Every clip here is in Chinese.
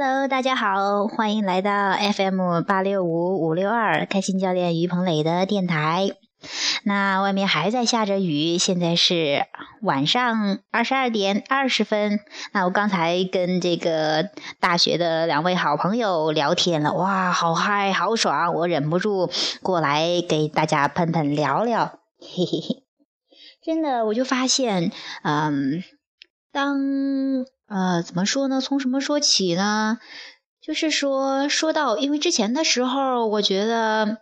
Hello，大家好，欢迎来到 FM 八六五五六二开心教练于鹏磊的电台。那外面还在下着雨，现在是晚上二十二点二十分。那我刚才跟这个大学的两位好朋友聊天了，哇，好嗨，好爽！我忍不住过来给大家喷喷聊聊，嘿嘿嘿。真的，我就发现，嗯，当呃怎么说呢？从什么说起呢？就是说，说到，因为之前的时候，我觉得。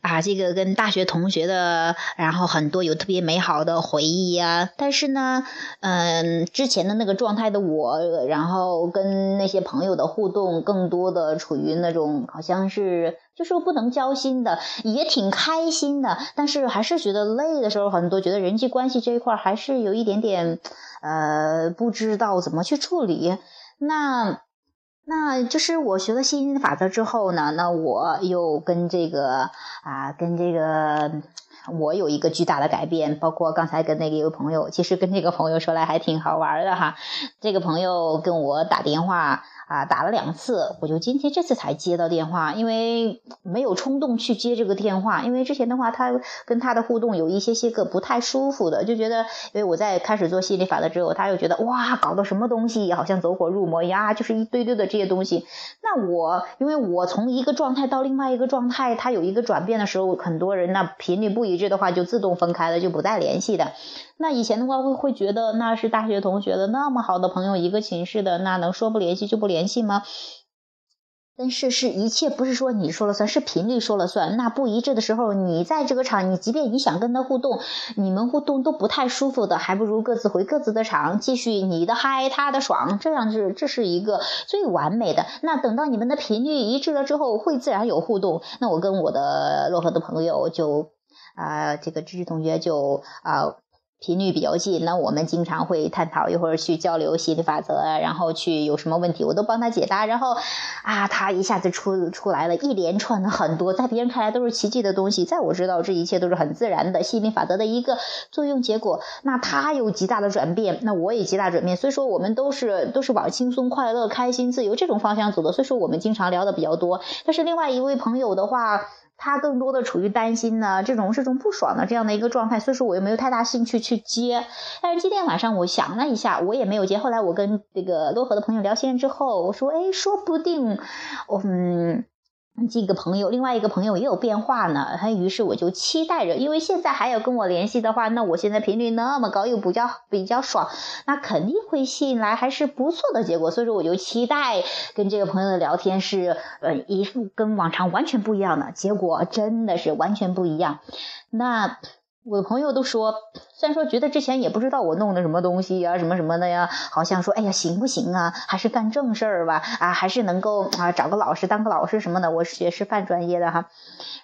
啊，这个跟大学同学的，然后很多有特别美好的回忆呀。但是呢，嗯，之前的那个状态的我，然后跟那些朋友的互动，更多的处于那种好像是就是不能交心的，也挺开心的，但是还是觉得累的时候，很多觉得人际关系这一块还是有一点点，呃，不知道怎么去处理。那。那就是我学了吸引力法则之后呢，那我又跟这个啊，跟这个我有一个巨大的改变，包括刚才跟那个一个朋友，其实跟这个朋友说来还挺好玩的哈，这个朋友跟我打电话。啊，打了两次，我就今天这次才接到电话，因为没有冲动去接这个电话，因为之前的话，他跟他的互动有一些些个不太舒服的，就觉得，因为我在开始做心理法则之后，他又觉得哇，搞的什么东西，好像走火入魔一样，就是一堆堆的这些东西。那我，因为我从一个状态到另外一个状态，它有一个转变的时候，很多人那频率不一致的话，就自动分开了，就不再联系的。那以前的话会会觉得那是大学同学的那么好的朋友，一个寝室的，那能说不联系就不联系吗？但是是一切不是说你说了算，是频率说了算。那不一致的时候，你在这个场，你即便你想跟他互动，你们互动都不太舒服的，还不如各自回各自的场，继续你的嗨，他的爽，这样是这是一个最完美的。那等到你们的频率一致了之后，会自然有互动。那我跟我的漯河的朋友就啊，这个知识同学就啊。频率比较近，那我们经常会探讨一会儿去交流心理法则，然后去有什么问题我都帮他解答，然后啊，他一下子出出来了一连串的很多，在别人看来都是奇迹的东西，在我知道这一切都是很自然的心理法则的一个作用结果。那他有极大的转变，那我也极大转变，所以说我们都是都是往轻松、快乐、开心、自由这种方向走的，所以说我们经常聊的比较多。但是另外一位朋友的话。他更多的处于担心呢，这种这种不爽的这样的一个状态，所以说我又没有太大兴趣去接。但是今天晚上我想了一下，我也没有接。后来我跟这个漯河的朋友聊天之后，我说，哎，说不定，嗯。几个朋友，另外一个朋友也有变化呢。他于是我就期待着，因为现在还有跟我联系的话，那我现在频率那么高，又比较比较爽，那肯定会吸引来还是不错的结果。所以说，我就期待跟这个朋友的聊天是，呃，一副跟往常完全不一样的结果，真的是完全不一样。那。我朋友都说，虽然说觉得之前也不知道我弄的什么东西呀，什么什么的呀，好像说，哎呀，行不行啊？还是干正事儿吧，啊，还是能够啊，找个老师当个老师什么的。我是学师范专业的哈。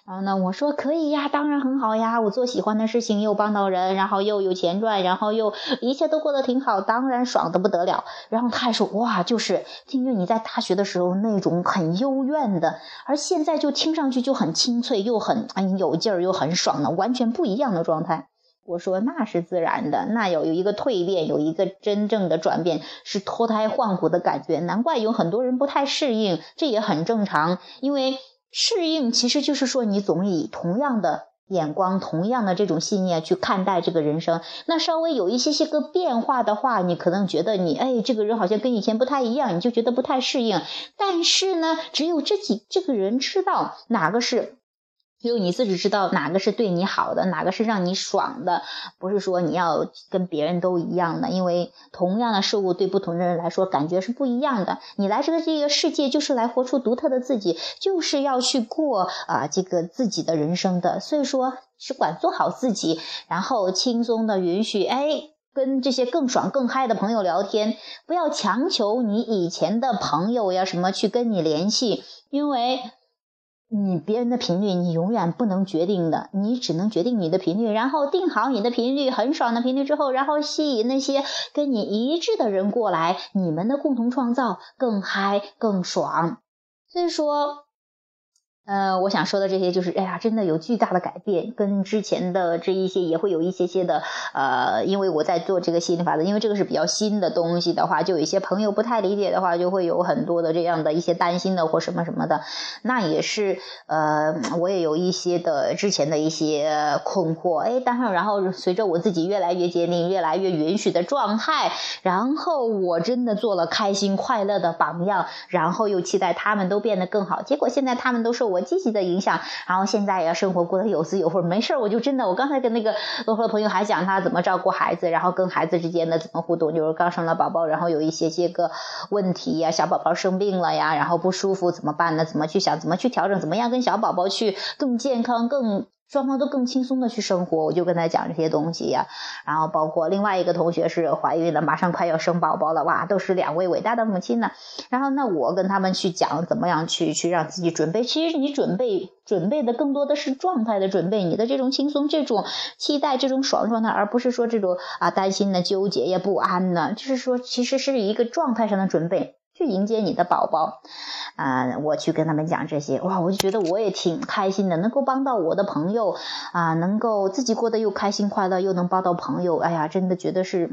然后呢，我说可以呀，当然很好呀，我做喜欢的事情又帮到人，然后又有钱赚，然后又一切都过得挺好，当然爽的不得了。然后他还说，哇，就是听着你在大学的时候那种很幽怨的，而现在就听上去就很清脆，又很哎有劲儿，又很爽的，完全不一样的状态。我说那是自然的，那有有一个蜕变，有一个真正的转变，是脱胎换骨的感觉。难怪有很多人不太适应，这也很正常，因为。适应其实就是说，你总以同样的眼光、同样的这种信念去看待这个人生。那稍微有一些些个变化的话，你可能觉得你哎，这个人好像跟以前不太一样，你就觉得不太适应。但是呢，只有这几这个人知道哪个是。只有你自己知道哪个是对你好的，哪个是让你爽的，不是说你要跟别人都一样的，因为同样的事物对不同的人来说感觉是不一样的。你来这个这个世界就是来活出独特的自己，就是要去过啊这个自己的人生的。所以说，只管做好自己，然后轻松的允许哎跟这些更爽更嗨的朋友聊天，不要强求你以前的朋友呀什么去跟你联系，因为。你别人的频率，你永远不能决定的，你只能决定你的频率，然后定好你的频率，很爽的频率之后，然后吸引那些跟你一致的人过来，你们的共同创造更嗨更爽。所以说，呃，我想说的这些就是，哎呀，真的有巨大的改变，跟之前的这一些也会有一些些的，呃，因为我在做这个心理法则，因为这个是比较新的东西的话，就有一些朋友不太理解的话，就会有很多的这样的一些担心的或什么什么的，那也是，呃，我也有一些的之前的一些困惑，哎，当然，然后随着我自己越来越坚定、越来越允许的状态，然后我真的做了开心快乐的榜样，然后又期待他们都变得更好，结果现在他们都受我。我积极的影响，然后现在也要，生活过得有滋有味。没事儿，我就真的，我刚才跟那个和的朋友还讲他怎么照顾孩子，然后跟孩子之间的怎么互动，就是刚生了宝宝，然后有一些些个问题呀，小宝宝生病了呀，然后不舒服怎么办呢？怎么去想，怎么去调整，怎么样跟小宝宝去更健康更。双方都更轻松的去生活，我就跟他讲这些东西呀。然后包括另外一个同学是怀孕了，马上快要生宝宝了，哇，都是两位伟大的母亲呢。然后那我跟他们去讲怎么样去去让自己准备，其实你准备准备的更多的是状态的准备，你的这种轻松、这种期待、这种爽状态，而不是说这种啊担心的、纠结呀、不安呢。就是说，其实是一个状态上的准备。去迎接你的宝宝，啊，我去跟他们讲这些，哇，我就觉得我也挺开心的，能够帮到我的朋友，啊，能够自己过得又开心快乐，又能帮到朋友，哎呀，真的觉得是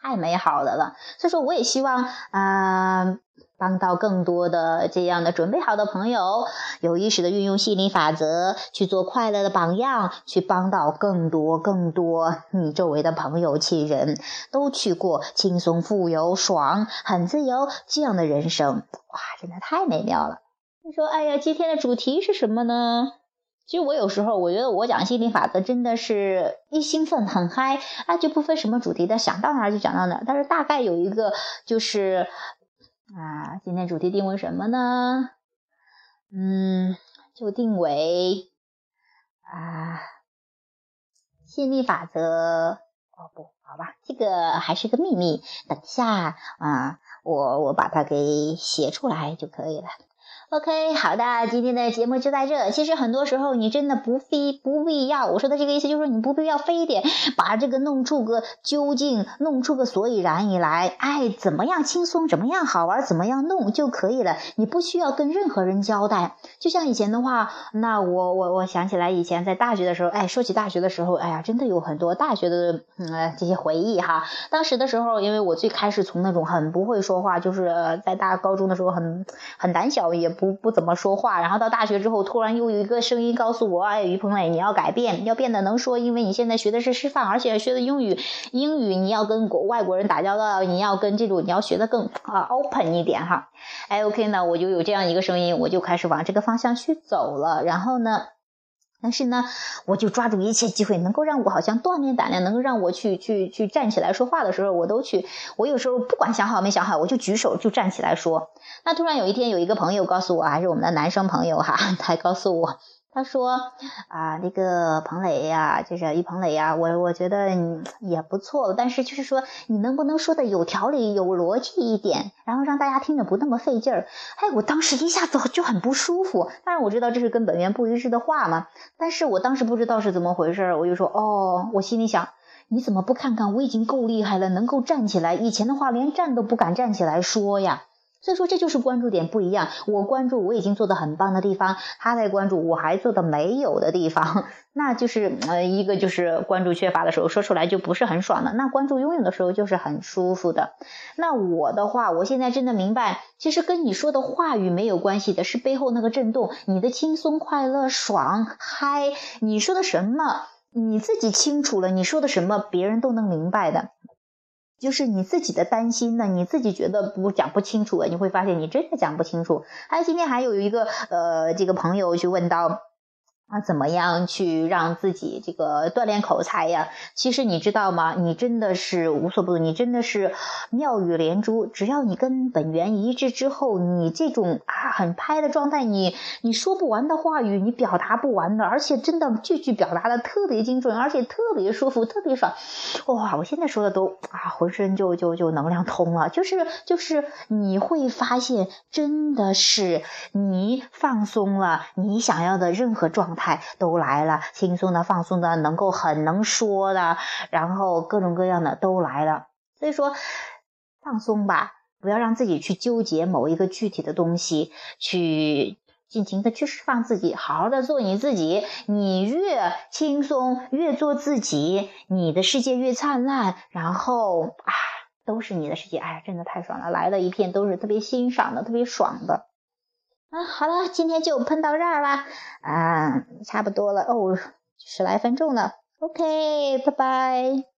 太美好的了。所以说，我也希望啊。帮到更多的这样的准备好的朋友，有意识的运用心理法则去做快乐的榜样，去帮到更多更多你周围的朋友亲人，都去过轻松、富有、爽、很自由这样的人生，哇，真的太美妙了！你说，哎呀，今天的主题是什么呢？其实我有时候我觉得我讲心理法则真的是一兴奋很嗨啊，就不分什么主题的，想到哪儿就讲到哪儿。但是大概有一个就是。啊，今天主题定为什么呢？嗯，就定为啊，吸引力法则。哦不好吧，这个还是个秘密，等下啊，我我把它给写出来就可以了。OK，好的，今天的节目就在这。其实很多时候你真的不非不必要，我说的这个意思就是说你不必要非得把这个弄出个究竟，弄出个所以然以来，哎，怎么样轻松，怎么样好玩，怎么样弄就可以了。你不需要跟任何人交代。就像以前的话，那我我我想起来以前在大学的时候，哎，说起大学的时候，哎呀，真的有很多大学的嗯这些回忆哈。当时的时候，因为我最开始从那种很不会说话，就是在大高中的时候很很胆小也。不不怎么说话，然后到大学之后，突然又有一个声音告诉我：“哎，于鹏磊，你要改变，要变得能说，因为你现在学的是师范，而且学的英语，英语你要跟国外国人打交道，你要跟这种你要学的更啊 open 一点哈。”哎，OK 呢，我就有这样一个声音，我就开始往这个方向去走了。然后呢？但是呢，我就抓住一切机会，能够让我好像锻炼胆量，能够让我去去去站起来说话的时候，我都去。我有时候不管想好没想好，我就举手就站起来说。那突然有一天，有一个朋友告诉我，还是我们的男生朋友哈，他告诉我。他说啊，那个彭磊呀，就是于彭磊呀，我我觉得也不错，但是就是说，你能不能说的有条理、有逻辑一点，然后让大家听着不那么费劲儿？哎，我当时一下子就很不舒服。当然我知道这是跟本源不一致的话嘛，但是我当时不知道是怎么回事，我就说哦，我心里想，你怎么不看看我已经够厉害了，能够站起来，以前的话连站都不敢站起来说呀。所以说这就是关注点不一样，我关注我已经做的很棒的地方，他在关注我还做的没有的地方，那就是呃一个就是关注缺乏的时候说出来就不是很爽的，那关注拥有的时候就是很舒服的。那我的话，我现在真的明白，其实跟你说的话语没有关系的，是背后那个震动，你的轻松、快乐、爽、嗨，你说的什么你自己清楚了，你说的什么别人都能明白的。就是你自己的担心呢，你自己觉得不讲不清楚，你会发现你真的讲不清楚。还有今天还有一个呃，这个朋友去问到。啊，怎么样去让自己这个锻炼口才呀？其实你知道吗？你真的是无所不，你真的是妙语连珠。只要你跟本源一致之后，你这种啊很拍的状态，你你说不完的话语，你表达不完的，而且真的句句表达的特别精准，而且特别舒服，特别爽。哇，我现在说的都啊，浑身就就就能量通了。就是就是你会发现，真的是你放松了，你想要的任何状态。都来了，轻松的、放松的，能够很能说的，然后各种各样的都来了。所以说，放松吧，不要让自己去纠结某一个具体的东西，去尽情的去释放自己，好好的做你自己。你越轻松，越做自己，你的世界越灿烂。然后啊，都是你的世界，哎呀，真的太爽了！来了一片都是特别欣赏的，特别爽的。啊，好了，今天就喷到这儿了，啊，差不多了哦，十来分钟了。OK，拜拜。